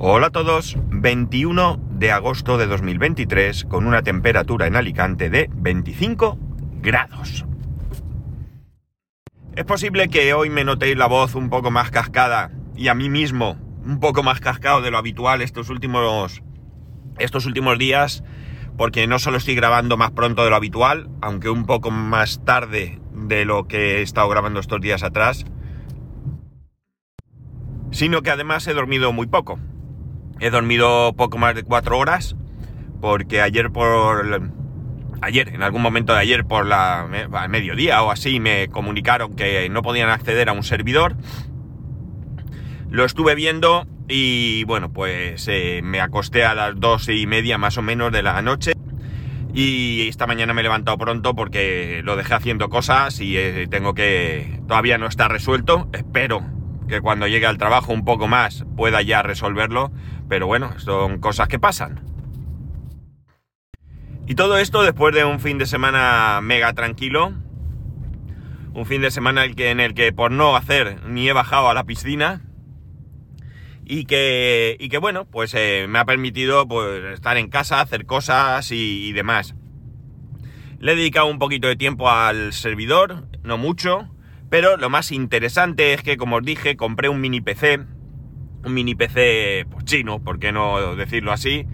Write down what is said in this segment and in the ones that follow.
Hola a todos, 21 de agosto de 2023 con una temperatura en Alicante de 25 grados. Es posible que hoy me notéis la voz un poco más cascada y a mí mismo un poco más cascado de lo habitual estos últimos estos últimos días porque no solo estoy grabando más pronto de lo habitual, aunque un poco más tarde de lo que he estado grabando estos días atrás, sino que además he dormido muy poco. He dormido poco más de cuatro horas, porque ayer por... Ayer, en algún momento de ayer por la mediodía o así, me comunicaron que no podían acceder a un servidor. Lo estuve viendo y bueno, pues eh, me acosté a las dos y media más o menos de la noche. Y esta mañana me he levantado pronto porque lo dejé haciendo cosas y eh, tengo que... Todavía no está resuelto. Espero que cuando llegue al trabajo un poco más pueda ya resolverlo, pero bueno, son cosas que pasan. Y todo esto después de un fin de semana mega tranquilo, un fin de semana en el que por no hacer ni he bajado a la piscina y que, y que bueno, pues eh, me ha permitido pues, estar en casa, hacer cosas y, y demás. Le he dedicado un poquito de tiempo al servidor, no mucho, pero lo más interesante es que, como os dije, compré un mini PC, un mini PC pues, chino, por qué no decirlo así,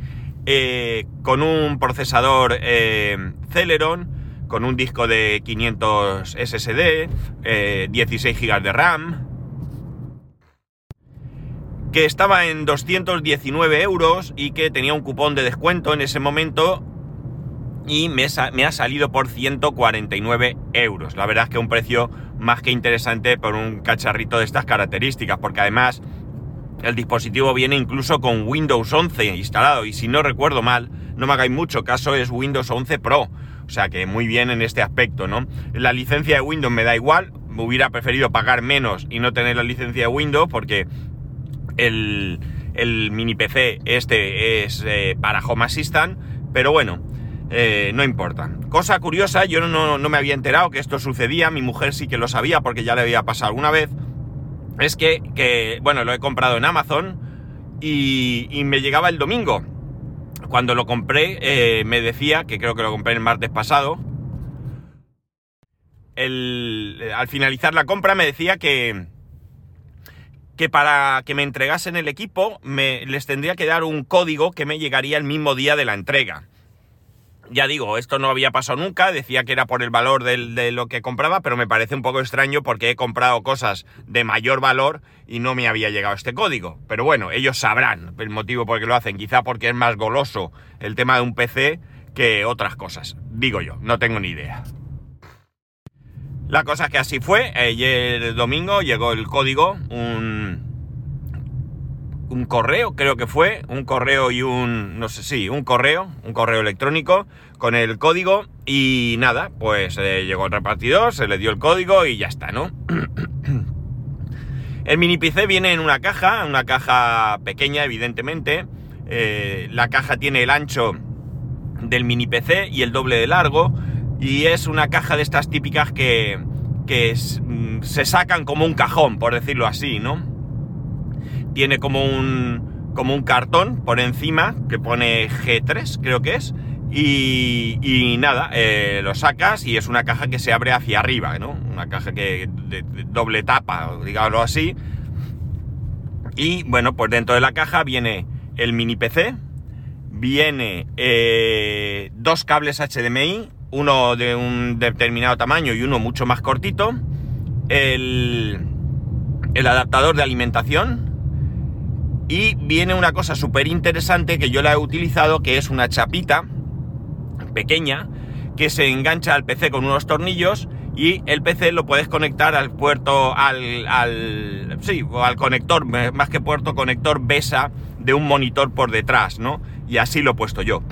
eh, con un procesador eh, Celeron, con un disco de 500 SSD, eh, 16 GB de RAM, que estaba en 219 euros y que tenía un cupón de descuento en ese momento y me, me, ha salido por 149 euros. La verdad es que un precio más que interesante por un cacharrito de estas características, porque además el dispositivo viene incluso con Windows 11 instalado y si no recuerdo mal, no me hagáis mucho caso, es Windows 11 Pro. O sea que muy bien en este aspecto, ¿no? La licencia de Windows me da igual, me hubiera preferido pagar menos y no tener la licencia de Windows porque el, el mini PC este es eh, para Home Assistant, pero bueno, eh, no importa. Cosa curiosa, yo no, no, me había enterado que esto sucedía, mi mujer sí que lo sabía porque ya le había pasado alguna vez, es que, que bueno, lo he comprado en Amazon y, y, me llegaba el domingo. Cuando lo compré eh, me decía, que creo que lo compré el martes pasado, el, al finalizar la compra me decía que, que para que me entregasen el equipo me, les tendría que dar un código que me llegaría el mismo día de la entrega. Ya digo, esto no había pasado nunca, decía que era por el valor de, lo que compraba, pero me parece un poco extraño porque he comprado cosas de mayor valor y no me había llegado este código. Pero bueno, ellos sabrán el motivo por qué lo hacen, quizá porque es más goloso el tema de un PC que otras cosas. Digo yo, no tengo ni idea. La cosa es que así fue, ayer domingo llegó el código, un, un correo, creo que fue, un correo y un, no sé si, un correo, un correo electrónico con el código y nada, pues eh, llegó el repartidor, se le dio el código y ya está, ¿no? el mini PC viene en una caja, una caja pequeña, evidentemente. Eh, la caja tiene el ancho del mini PC y el doble de largo y es una caja de estas típicas que, que mm, se sacan como un cajón, por decirlo así, ¿no? Tiene como un, como un cartón por encima que pone G3, creo que es. Y, nada, eh, lo sacas y es una caja que se abre hacia arriba, ¿no? Una caja que de, de doble tapa, digámoslo así. Y bueno, pues dentro de la caja viene el mini PC, viene eh, dos cables HDMI, uno de un determinado tamaño y uno mucho más cortito, el, el adaptador de alimentación, y viene una cosa súper interesante que yo la he utilizado, que es una chapita pequeña que se engancha al PC con unos tornillos y el PC lo puedes conectar al puerto, al, al, sí, al conector, más que puerto, conector BESA de un monitor por detrás, ¿no? Y así lo he puesto yo.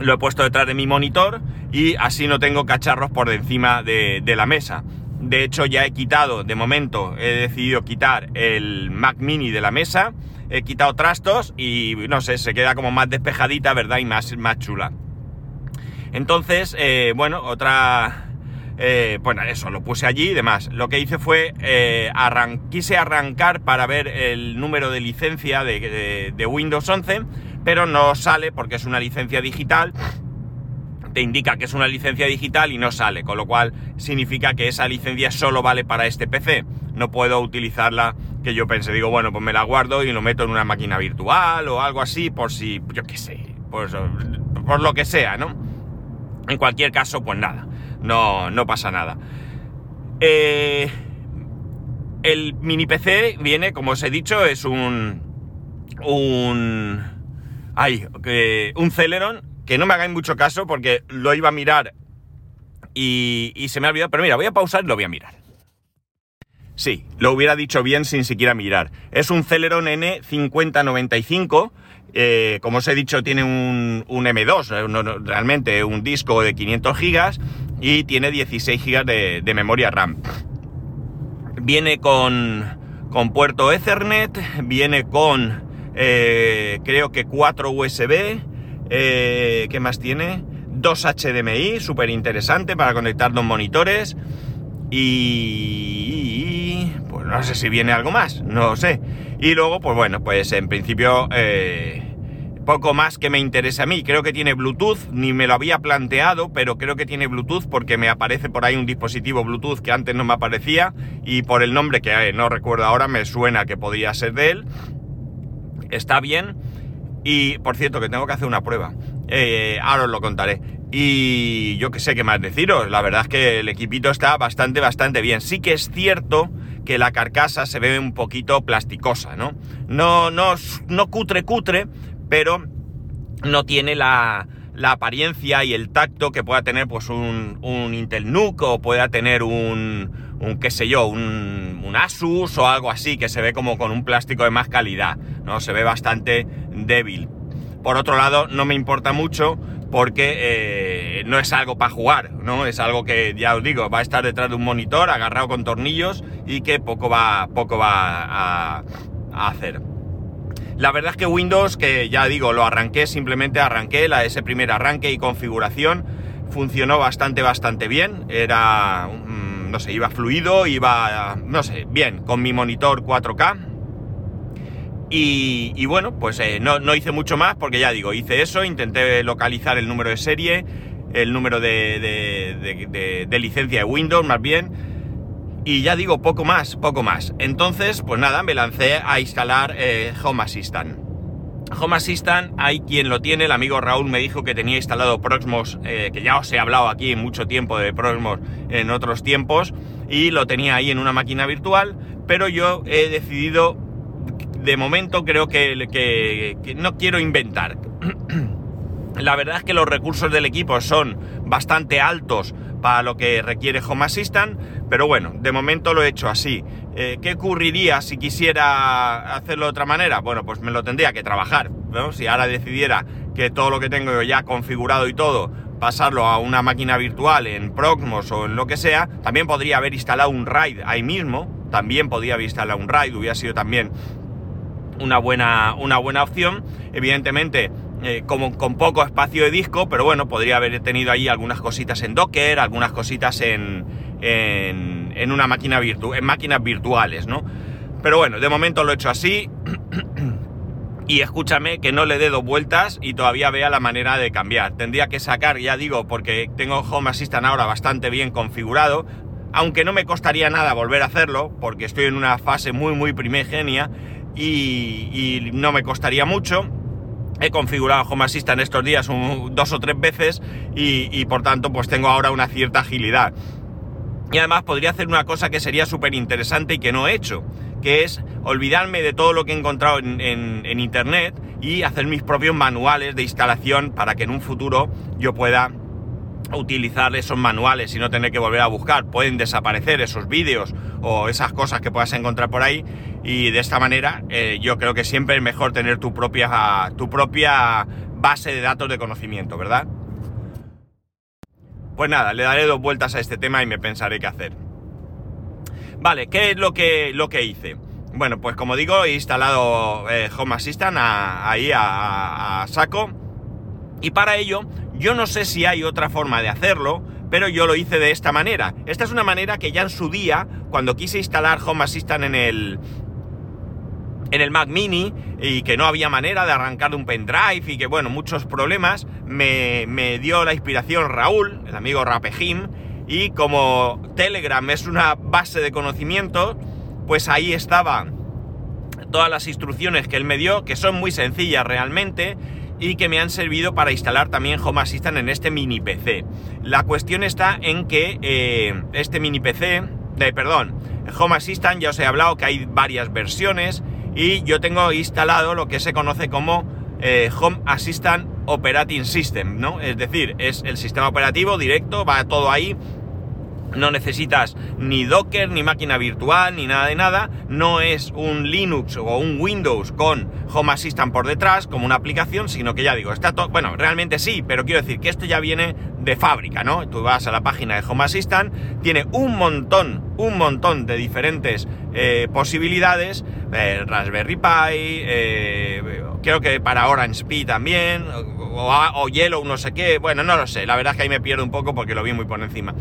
Lo he puesto detrás de mi monitor y así no tengo cacharros por encima de, de la mesa. De hecho, ya he quitado, de momento, he decidido quitar el Mac Mini de la mesa. He quitado trastos y, no sé, se queda como más despejadita, ¿verdad? Y más, más chula. Entonces, eh, bueno, otra... eh, bueno, eso, lo puse allí y demás. Lo que hice fue, eh, quise arrancar para ver el número de licencia de, de Windows 11, pero no sale porque es una licencia digital te indica que es una licencia digital y no sale, con lo cual significa que esa licencia solo vale para este PC. No puedo utilizarla que yo pensé, digo, bueno, pues me la guardo y lo meto en una máquina virtual o algo así, por si, yo qué sé, pues, por lo que sea, ¿no? En cualquier caso, pues nada, no, no pasa nada. Eh, el mini PC viene, como os he dicho, es un. un. Ay, un Celeron que no me hagáis mucho caso porque lo iba a mirar y, se me ha olvidado. Pero mira, voy a pausar y lo voy a mirar. Sí, lo hubiera dicho bien sin siquiera mirar. Es un Celeron N5095. Eh, como os he dicho, tiene un, M2, eh, realmente un disco de 500 GB y tiene 16 GB de, memoria RAM. Viene con, con puerto Ethernet, viene con eh, creo que 4 USB, eh, ¿Qué más tiene? Dos HDMI, súper interesante para conectar dos monitores. Y... Pues no sé si viene algo más, no sé. Y luego, pues bueno, pues en principio... Eh, poco más que me interese a mí. Creo que tiene Bluetooth, ni me lo había planteado, pero creo que tiene Bluetooth porque me aparece por ahí un dispositivo Bluetooth que antes no me aparecía y por el nombre que eh, no recuerdo ahora me suena que podía ser de él. Está bien. Y por cierto, que tengo que hacer una prueba. Eh, ahora os lo contaré. Y yo que sé qué más deciros. La verdad es que el equipito está bastante, bastante bien. Sí que es cierto que la carcasa se ve un poquito plasticosa, ¿no? No, no, no cutre, cutre, pero no tiene la, la apariencia y el tacto que pueda tener pues un, un Intel NUC o pueda tener un, un qué sé yo, un, un, Asus o algo así, que se ve como con un plástico de más calidad, ¿no? Se ve bastante débil. Por otro lado, no me importa mucho porque eh, no es algo para jugar, ¿no? Es algo que, ya os digo, va a estar detrás de un monitor agarrado con tornillos y que poco va, poco va a, hacer. La verdad es que Windows, que ya digo, lo arranqué, simplemente arranqué la, ese primer arranque y configuración, funcionó bastante, bastante bien. Era, mm, no sé, iba fluido, iba, no sé, bien, con mi monitor 4K y, bueno, pues eh, no, hice mucho más porque ya digo, hice eso, intenté localizar el número de serie, el número de, licencia de Windows más bien, y ya digo, poco más, poco más. Entonces, pues nada, me lancé a instalar eh, Home Assistant. Home Assistant, hay quien lo tiene, el amigo Raúl me dijo que tenía instalado Proxmos, eh, que ya os he hablado aquí mucho tiempo de Proxmos en otros tiempos, y lo tenía ahí en una máquina virtual, pero yo he decidido de momento creo que, no quiero inventar. La verdad es que los recursos del equipo son bastante altos para lo que requiere Home Assistant, pero bueno, de momento lo he hecho así. Eh, ¿Qué ocurriría si quisiera hacerlo de otra manera? Bueno, pues me lo tendría que trabajar. Si ahora decidiera que todo lo que tengo ya configurado y todo, pasarlo a una máquina virtual en Proxmos o en lo que sea, también podría haber instalado un RAID ahí mismo, también podría haber instalado un RAID, hubiera sido también una buena, una buena opción. Evidentemente, eh, como con poco espacio de disco, pero bueno, podría haber tenido ahí algunas cositas en Docker, algunas cositas en, en, en una máquina virtual, en máquinas virtuales, ¿no? Pero bueno, de momento lo he hecho así. y escúchame que no le dé dos vueltas y todavía vea la manera de cambiar. Tendría que sacar, ya digo, porque tengo Home Assistant ahora bastante bien configurado, aunque no me costaría nada volver a hacerlo, porque estoy en una fase muy, muy primigenia y, no me costaría mucho. He configurado Home Assistant estos días dos o tres veces y, por tanto pues tengo ahora una cierta agilidad. Y además podría hacer una cosa que sería súper interesante y que no he hecho, que es olvidarme de todo lo que he encontrado en internet y hacer mis propios manuales de instalación para que en un futuro yo pueda utilizar esos manuales y no tener que volver a buscar. Pueden desaparecer esos vídeos o esas cosas que puedas encontrar por ahí y de esta manera eh, yo creo que siempre es mejor tener tu propia, tu propia base de datos de conocimiento, ¿verdad? Pues nada, le daré dos vueltas a este tema y me pensaré qué hacer. Vale, ¿qué es lo que, lo que hice? Bueno, pues como digo, he instalado eh, Home Assistant ahí a saco y para ello yo no sé si hay otra forma de hacerlo, pero yo lo hice de esta manera. Esta es una manera que ya en su día, cuando quise instalar Home Assistant en el, en el Mac Mini y que no había manera de arrancar de un pendrive y que, bueno, muchos problemas, me, me dio la inspiración Raúl, el amigo Rapejim, y como Telegram es una base de conocimiento, pues ahí estaban todas las instrucciones que él me dio, que son muy sencillas realmente, y que me han servido para instalar también Home Assistant en este mini PC. La cuestión está en que eh, este mini PC, eh, perdón, Home Assistant ya os he hablado que hay varias versiones y yo tengo instalado lo que se conoce como eh, Home Assistant Operating System, ¿no? Es decir, es el sistema operativo directo, va todo ahí no necesitas ni Docker, ni máquina virtual, ni nada de nada. No es un Linux o un Windows con Home Assistant por detrás como una aplicación, sino que ya digo, está todo... Bueno, realmente sí, pero quiero decir que esto ya viene de fábrica, ¿no? Tú vas a la página de Home Assistant, tiene un montón, un montón de diferentes eh, posibilidades. Eh, Raspberry Pi, eh, creo que para Orange Pi también, o, o Yellow, no sé qué. Bueno, no lo sé, la verdad es que ahí me pierdo un poco porque lo vi muy por encima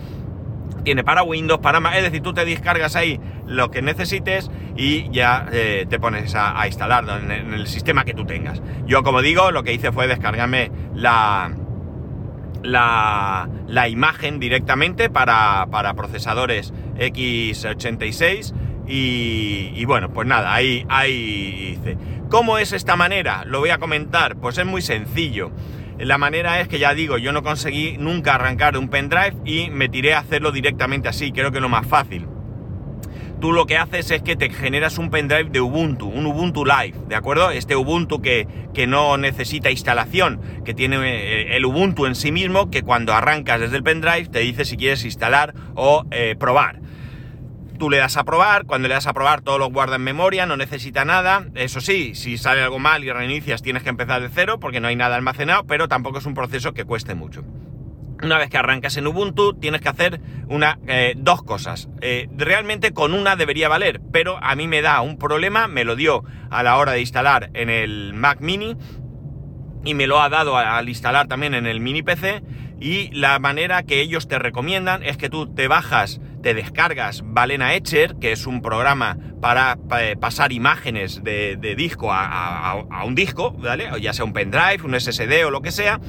tiene para Windows, para Mac, es decir, tú te descargas ahí lo que necesites y ya eh, te pones a, instalarlo en, el sistema que tú tengas. Yo, como digo, lo que hice fue descargarme la, la, imagen directamente para, procesadores x86 y, y, bueno, pues nada, ahí, ahí hice. ¿Cómo es esta manera? Lo voy a comentar, pues es muy sencillo. La manera es que ya digo, yo no conseguí nunca arrancar de un pendrive y me tiré a hacerlo directamente así, creo que es lo más fácil. Tú lo que haces es que te generas un pendrive de Ubuntu, un Ubuntu Live, ¿de acuerdo? Este Ubuntu que, que no necesita instalación, que tiene eh, el Ubuntu en sí mismo, que cuando arrancas desde el pendrive te dice si quieres instalar o eh, probar. Tú le das a probar, cuando le das a probar todo lo guarda en memoria, no necesita nada. Eso sí, si sale algo mal y reinicias tienes que empezar de cero porque no hay nada almacenado, pero tampoco es un proceso que cueste mucho. Una vez que arrancas en Ubuntu, tienes que hacer una, eh, dos cosas. Eh, realmente con una debería valer, pero a mí me da un problema, me lo dio a la hora de instalar en el Mac Mini y me lo ha dado al instalar también en el Mini PC. Y la manera que ellos te recomiendan es que tú te bajas te descargas Balena Etcher, que es un programa para, eh, pasar imágenes de, disco a, un disco, ¿vale? ya sea un pendrive, un SSD o lo que sea.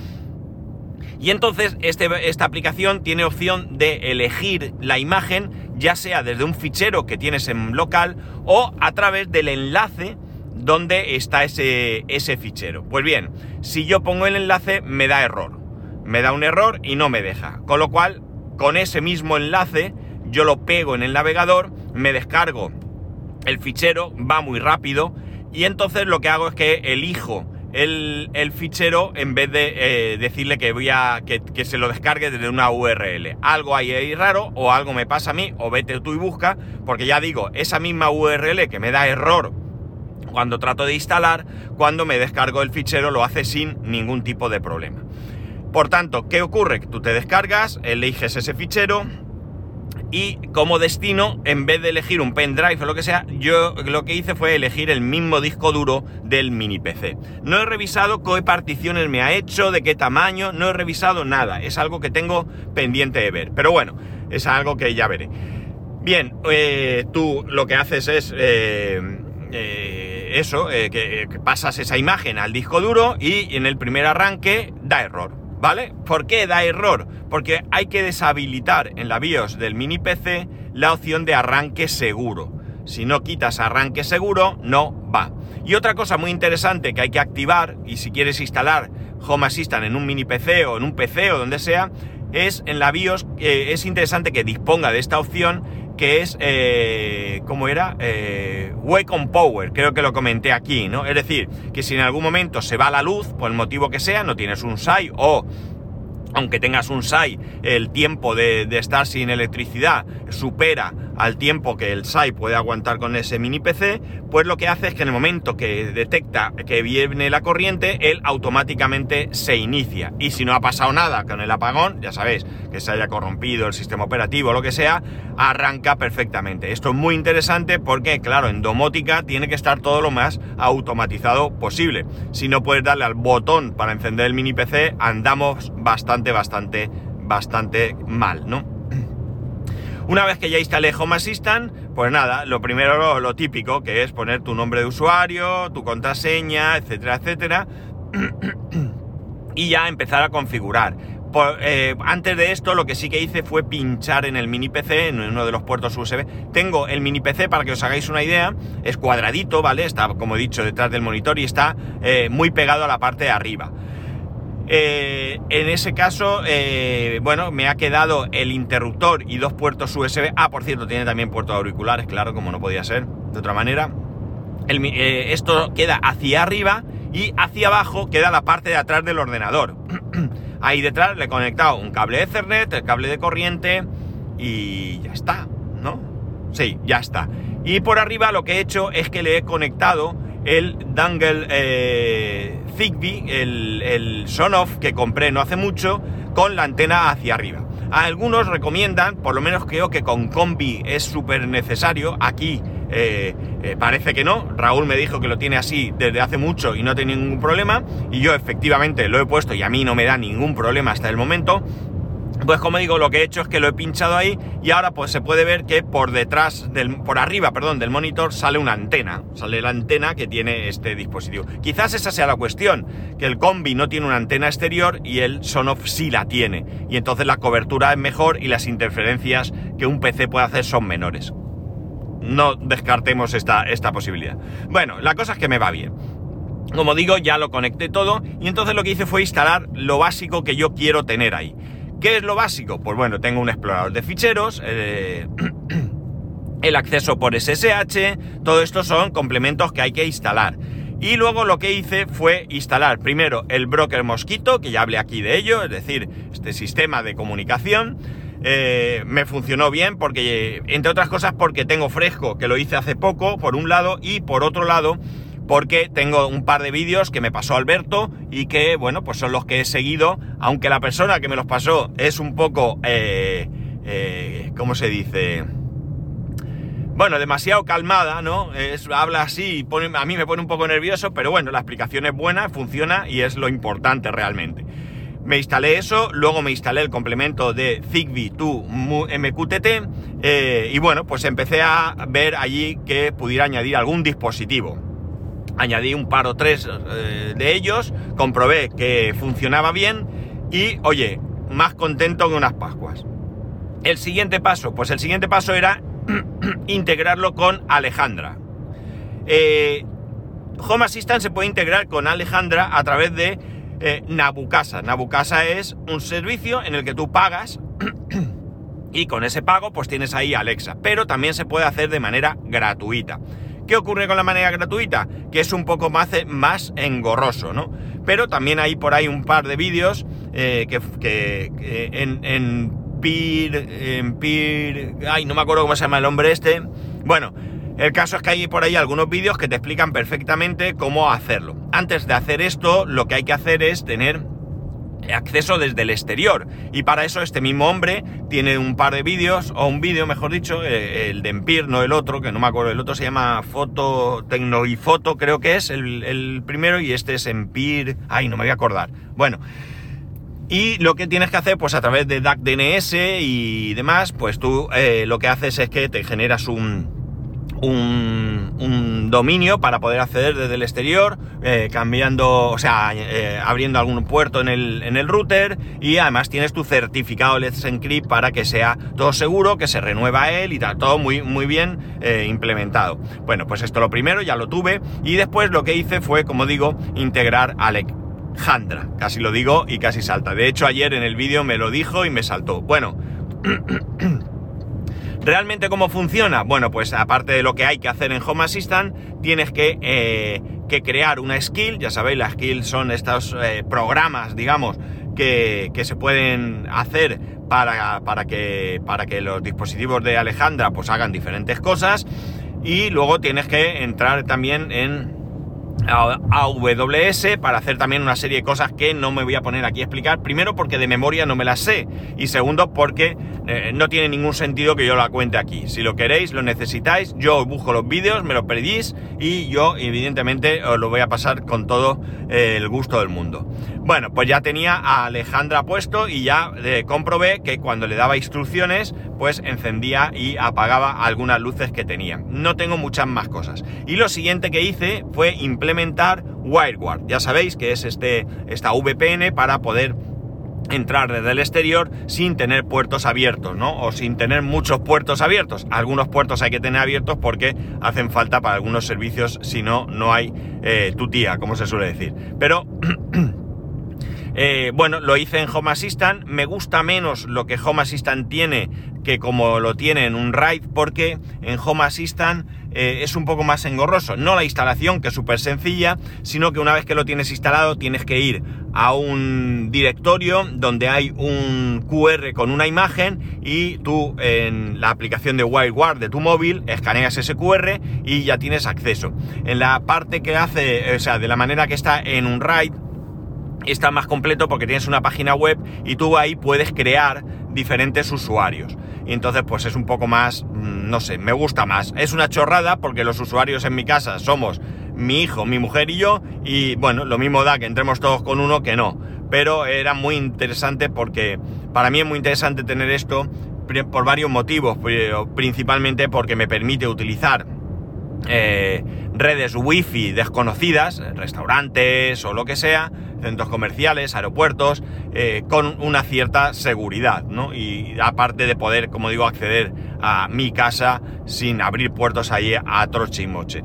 Y entonces este, esta aplicación tiene opción de elegir la imagen, ya sea desde un fichero que tienes en local o a través del enlace donde está ese, ese fichero. Pues bien, si yo pongo el enlace me da error. Me da un error y no me deja. Con lo cual, con ese mismo enlace yo lo pego en el navegador, me descargo el fichero, va muy rápido y entonces lo que hago es que elijo el, fichero en vez de eh, decirle que voy a que, se lo descargue desde una URL. Algo hay ahí raro o algo me pasa a mí o vete tú y busca porque ya digo, esa misma URL que me da error cuando trato de instalar, cuando me descargo el fichero lo hace sin ningún tipo de problema. Por tanto, ¿qué ocurre? Tú te descargas, eliges ese fichero, y como destino, en vez de elegir un pendrive o lo que sea, yo lo que hice fue elegir el mismo disco duro del mini PC. No he revisado qué particiones me ha hecho, de qué tamaño, no he revisado nada. Es algo que tengo pendiente de ver. Pero bueno, es algo que ya veré. Bien, eh, tú lo que haces es eh, eh, eso, que pasas esa imagen al disco duro y en el primer arranque da error. ¿Vale? ¿Por qué da error? Porque hay que deshabilitar en la BIOS del mini PC la opción de arranque seguro. Si no quitas arranque seguro, no va. Y otra cosa muy interesante que hay que activar, y si quieres instalar Home Assistant en un mini PC o en un PC o donde sea, es en la BIOS, eh, es interesante que disponga de esta opción que es, eh, ¿cómo era? Eh, Wake on Power, creo que lo comenté aquí, ¿no? Es decir, que si en algún momento se va la luz, por el motivo que sea, no tienes un SAI o aunque tengas un SAI, el tiempo de, estar sin electricidad supera al tiempo que el SAI puede aguantar con ese mini PC, pues lo que hace es que en el momento que detecta que viene la corriente, él automáticamente se inicia. Y si no ha pasado nada con el apagón, ya sabéis, que se haya corrompido el sistema operativo o lo que sea, arranca perfectamente. Esto es muy interesante porque, claro, en domótica tiene que estar todo lo más automatizado posible. Si no puedes darle al botón para encender el mini PC, andamos bastante, bastante bastante mal, ¿no? Una vez que ya instalé Home Assistant, pues nada, lo primero lo, típico, que es poner tu nombre de usuario, tu contraseña, etcétera, etcétera, y ya empezar a configurar. Eh, antes de esto, lo que sí que hice fue pinchar en el mini PC, en uno de los puertos USB. Tengo el mini PC, para que os hagáis una idea, es cuadradito, ¿vale? Está, como he dicho, detrás del monitor y está eh, muy pegado a la parte de arriba. Eh, en ese caso, eh, bueno, me ha quedado el interruptor y dos puertos USB. Ah, por cierto, tiene también puertos auriculares, claro, como no podía ser de otra manera. Eh, esto queda hacia arriba y hacia abajo queda la parte de atrás del ordenador. Ahí detrás le he conectado un cable Ethernet, el cable de corriente y ya está, ¿no? Sí, ya está. Y por arriba lo que he hecho es que le he conectado el dangle Zigbee, el, el Sonoff que compré no hace mucho, con la antena hacia arriba. Algunos recomiendan, por lo menos creo que con combi es súper necesario. Aquí eh, eh, parece que no. Raúl me dijo que lo tiene así desde hace mucho y no tiene ningún problema. Y yo efectivamente lo he puesto y a mí no me da ningún problema hasta el momento. Pues como digo, lo que he hecho es que lo he pinchado ahí y ahora pues se puede ver que por detrás, del, por arriba, perdón, del monitor sale una antena. Sale la antena que tiene este dispositivo. Quizás esa sea la cuestión, que el combi no tiene una antena exterior y el Sonoff sí la tiene. Y entonces la cobertura es mejor y las interferencias que un PC puede hacer son menores. No descartemos esta, esta posibilidad. Bueno, la cosa es que me va bien. Como digo, ya lo conecté todo y entonces lo que hice fue instalar lo básico que yo quiero tener ahí. ¿Qué es lo básico? Pues bueno, tengo un explorador de ficheros, eh, el acceso por SSH, todo esto son complementos que hay que instalar. Y luego lo que hice fue instalar primero el broker Mosquito, que ya hablé aquí de ello, es decir, este sistema de comunicación. Eh, me funcionó bien porque, entre otras cosas, porque tengo fresco, que lo hice hace poco, por un lado, y por otro lado, porque tengo un par de vídeos que me pasó Alberto y que, bueno, pues son los que he seguido, aunque la persona que me los pasó es un poco, eh, eh, ¿cómo se dice? Bueno, demasiado calmada, ¿no? Es, habla así y pone- a mí me pone un poco nervioso, pero bueno, la explicación es buena, funciona y es lo importante realmente. Me instalé eso, luego me instalé el complemento de Zigbee to MQTT eh, y bueno, pues empecé a ver allí que pudiera añadir algún dispositivo. Añadí un par o tres eh, de ellos, comprobé que funcionaba bien y oye, más contento que unas Pascuas. El siguiente paso, pues el siguiente paso era integrarlo con Alejandra. Eh, Home Assistant se puede integrar con Alejandra a través de eh, Nabucasa. Nabucasa es un servicio en el que tú pagas y con ese pago pues tienes ahí Alexa, pero también se puede hacer de manera gratuita. ¿Qué ocurre con la manera gratuita? Que es un poco más, más engorroso, ¿no? Pero también hay por ahí un par de vídeos eh, que, que- que en, en Peer, en Peer, ay, no me acuerdo cómo se llama el hombre este. Bueno, el caso es que hay por ahí algunos vídeos que te explican perfectamente cómo hacerlo. Antes de hacer esto, lo que hay que hacer es tener acceso desde el exterior. Y para eso este mismo hombre tiene un par de vídeos, o un vídeo mejor dicho, eh, el de Empire, no el otro, que no me acuerdo, el otro se llama Foto, Tecno y Foto creo que es el, el primero, y este es Empire, ay, no me voy a acordar. Bueno. Y lo que tienes que hacer, pues a través de DAC DNS y demás, pues tú eh, lo que haces es que te generas un, un, un dominio para poder acceder desde el exterior, eh, cambiando, o sea, eh, abriendo algún puerto en el, en el router y además tienes tu certificado Let's Encrypt para que sea todo seguro, que se renueva él y tal, todo muy, muy bien eh, implementado. Bueno, pues esto lo primero, ya lo tuve y después lo que hice fue, como digo, integrar Alejandra. Casi lo digo y casi salta. De hecho, ayer en el vídeo me lo dijo y me saltó. Bueno. ¿Realmente cómo funciona? Bueno, pues aparte de lo que hay que hacer en Home Assistant, tienes que, eh, que crear una skill. Ya sabéis, las skills son estos eh, programas, digamos, que, que se pueden hacer para, para, que, para que los dispositivos de Alejandra pues hagan diferentes cosas. Y luego tienes que entrar también en AWS para hacer también una serie de cosas que no me voy a poner aquí a explicar. Primero porque de memoria no me las sé y segundo porque eh, no tiene ningún sentido que yo la cuente aquí. Si lo queréis, lo necesitáis, yo os busco los vídeos, me los pedís y yo evidentemente os lo voy a pasar con todo eh, el gusto del mundo. Bueno, pues ya tenía a Alejandra puesto y ya eh, comprobé que cuando le daba instrucciones, pues encendía y apagaba algunas luces que tenía. No tengo muchas más cosas. Y lo siguiente que hice fue implementar WireGuard. Ya sabéis que es este, esta VPN para poder entrar desde el exterior sin tener puertos abiertos, ¿no? O sin tener muchos puertos abiertos. Algunos puertos hay que tener abiertos porque hacen falta para algunos servicios, si no, no hay eh, tu tía, como se suele decir. Pero... Eh, bueno, lo hice en Home Assistant. Me gusta menos lo que Home Assistant tiene que como lo tiene en un RAID, porque en Home Assistant eh, es un poco más engorroso. No la instalación, que es súper sencilla, sino que una vez que lo tienes instalado tienes que ir a un directorio donde hay un QR con una imagen y tú en la aplicación de WireGuard de tu móvil escaneas ese QR y ya tienes acceso. En la parte que hace, o sea, de la manera que está en un RAID, está más completo porque tienes una página web y tú ahí puedes crear diferentes usuarios. Y entonces pues es un poco más, mm, no sé, me gusta más. Es una chorrada porque los usuarios en mi casa somos mi hijo, mi mujer y yo y bueno, lo mismo da que entremos todos con uno que no. Pero era muy interesante porque para mí es muy interesante tener esto por varios motivos, principalmente porque me permite utilizar eh, redes wifi desconocidas, restaurantes o lo que sea, centros comerciales, aeropuertos, eh, con una cierta seguridad, ¿no? Y aparte de poder, como digo, acceder a mi casa sin abrir puertos ahí a troche y moche.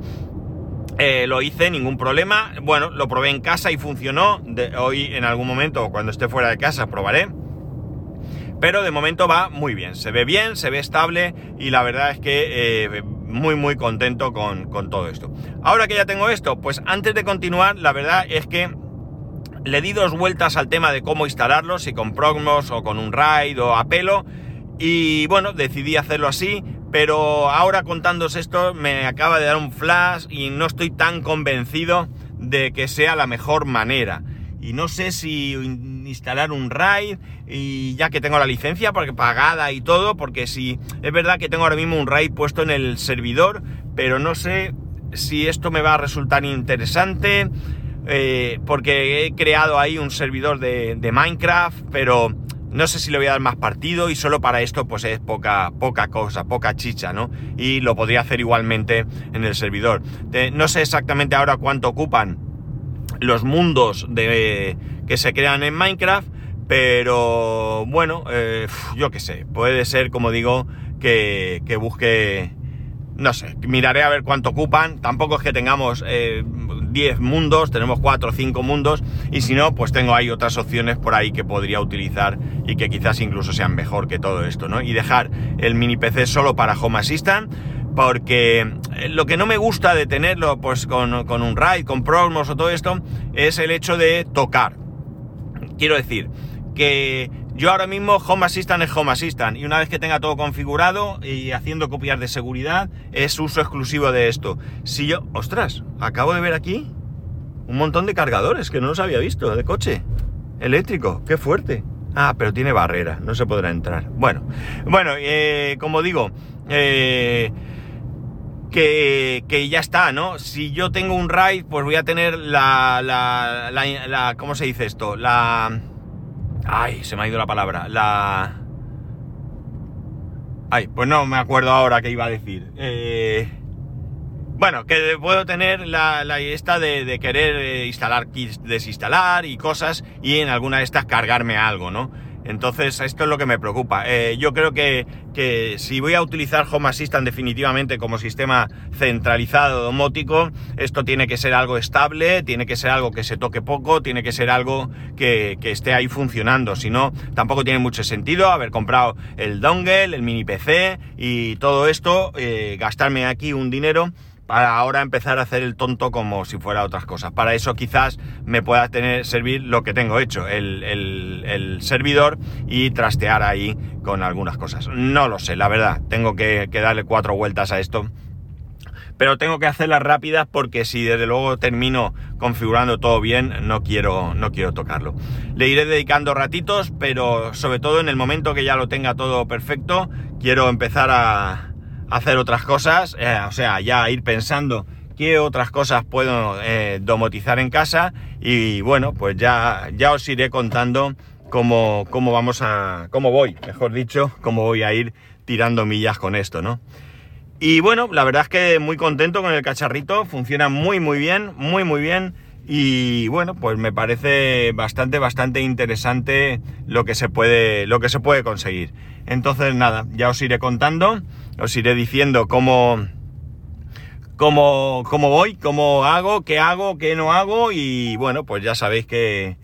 Eh, lo hice, ningún problema. Bueno, lo probé en casa y funcionó. hoy en algún momento, cuando esté fuera de casa, probaré. Pero de momento va muy bien. Se ve bien, se ve estable y la verdad es que muy muy contento con, todo esto. Ahora que ya tengo esto, pues antes de continuar, la verdad es que le di dos vueltas al tema de cómo instalarlo, si con Prognos o con un RAID o a pelo, y bueno, decidí hacerlo así, pero ahora contándos esto me acaba de dar un flash y no estoy tan convencido de que sea la mejor manera. Y no sé si instalar un RAID y ya que tengo la licencia porque pagada y todo, porque si es verdad que tengo ahora mismo un RAID puesto en el servidor, pero no sé si esto me va a resultar interesante. Eh, porque he creado ahí un servidor de, Minecraft, pero no sé si le voy a dar más partido y solo para esto pues es poca, poca cosa, poca chicha, ¿no? Y lo podría hacer igualmente en el servidor. no sé exactamente ahora cuánto ocupan los mundos de, que se crean en Minecraft, pero bueno, eh, yo qué sé, puede ser, como digo, que, busque, no sé, miraré a ver cuánto ocupan, tampoco es que tengamos 10 eh, mundos, tenemos 4 o 5 mundos, y si no, pues tengo ahí otras opciones por ahí que podría utilizar y que quizás incluso sean mejor que todo esto, ¿no? Y dejar el mini PC solo para Home Assistant, porque lo que no me gusta de tenerlo pues con, un RAID, con Promos o todo esto, es el hecho de tocar. Quiero decir, que yo ahora mismo Home Assistant es Home Assistant y una vez que tenga todo configurado y haciendo copias de seguridad es uso exclusivo de esto. Si yo, ostras, acabo de ver aquí un montón de cargadores que no los había visto de coche eléctrico, qué fuerte. Ah, pero tiene barrera, no se podrá entrar. Bueno, bueno, eh, como digo, eh, que, ya está, ¿no? Si yo tengo un RAID, pues voy a tener la, la, la, ¿cómo se dice esto? La... Ay, se me ha ido la palabra. La... Ay, pues no me acuerdo ahora qué iba a decir. Eh, bueno, que puedo tener la, la esta de, querer eh, instalar kits, desinstalar y cosas y en alguna de estas cargarme algo, ¿no? Entonces, esto es lo que me preocupa. Eh, yo creo que, si voy a utilizar Home Assistant definitivamente como sistema centralizado domótico, esto tiene que ser algo estable, tiene que ser algo que se toque poco, tiene que ser algo que, esté ahí funcionando. Si no, tampoco tiene mucho sentido haber comprado el dongle, el mini PC y todo esto, eh, gastarme aquí un dinero ahora empezar a hacer el tonto como si fuera otras cosas. Para eso quizás me pueda servir lo que tengo hecho, el, servidor y trastear ahí con algunas cosas. No lo sé, la verdad, tengo que, darle cuatro vueltas a esto. Pero tengo que hacerlas rápidas porque si desde luego termino configurando todo bien, no quiero, no quiero tocarlo. Le iré dedicando ratitos, pero sobre todo en el momento que ya lo tenga todo perfecto, quiero empezar a, hacer otras cosas, eh, o sea, ya ir pensando qué otras cosas puedo eh, domotizar en casa y bueno, pues ya, ya os iré contando cómo, cómo vamos a, cómo voy, mejor dicho, cómo voy a ir tirando millas con esto, ¿no? Y bueno, la verdad es que muy contento con el cacharrito, funciona muy muy bien, muy muy bien. Y bueno, pues me parece bastante, bastante interesante lo que se puede, lo que se puede conseguir. Entonces, nada, ya os iré contando, os iré diciendo cómo, cómo, cómo voy, cómo hago, qué hago, qué no hago. Y bueno, pues ya sabéis que,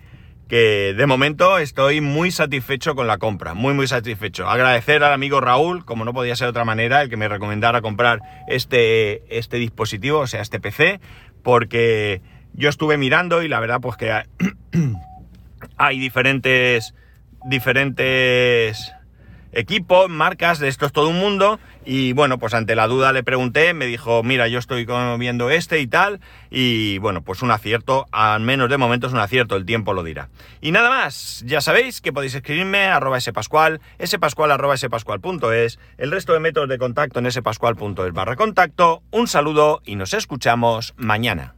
que de momento estoy muy satisfecho con la compra, muy muy satisfecho. Agradecer al amigo Raúl, como no podía ser de otra manera, el que me recomendara comprar este, este dispositivo, o sea, este PC, porque yo estuve mirando y la verdad pues que hay diferentes diferentes equipos, marcas, de esto es todo un mundo. Y bueno, pues ante la duda le pregunté, me dijo, mira, yo estoy viendo este y tal. Y bueno, pues un acierto, al menos de momento es un acierto, el tiempo lo dirá. Y nada más, ya sabéis que podéis escribirme arroba spascual, spascual spascual.es, el resto de métodos de contacto en spascual.es barra contacto. Un saludo y nos escuchamos mañana.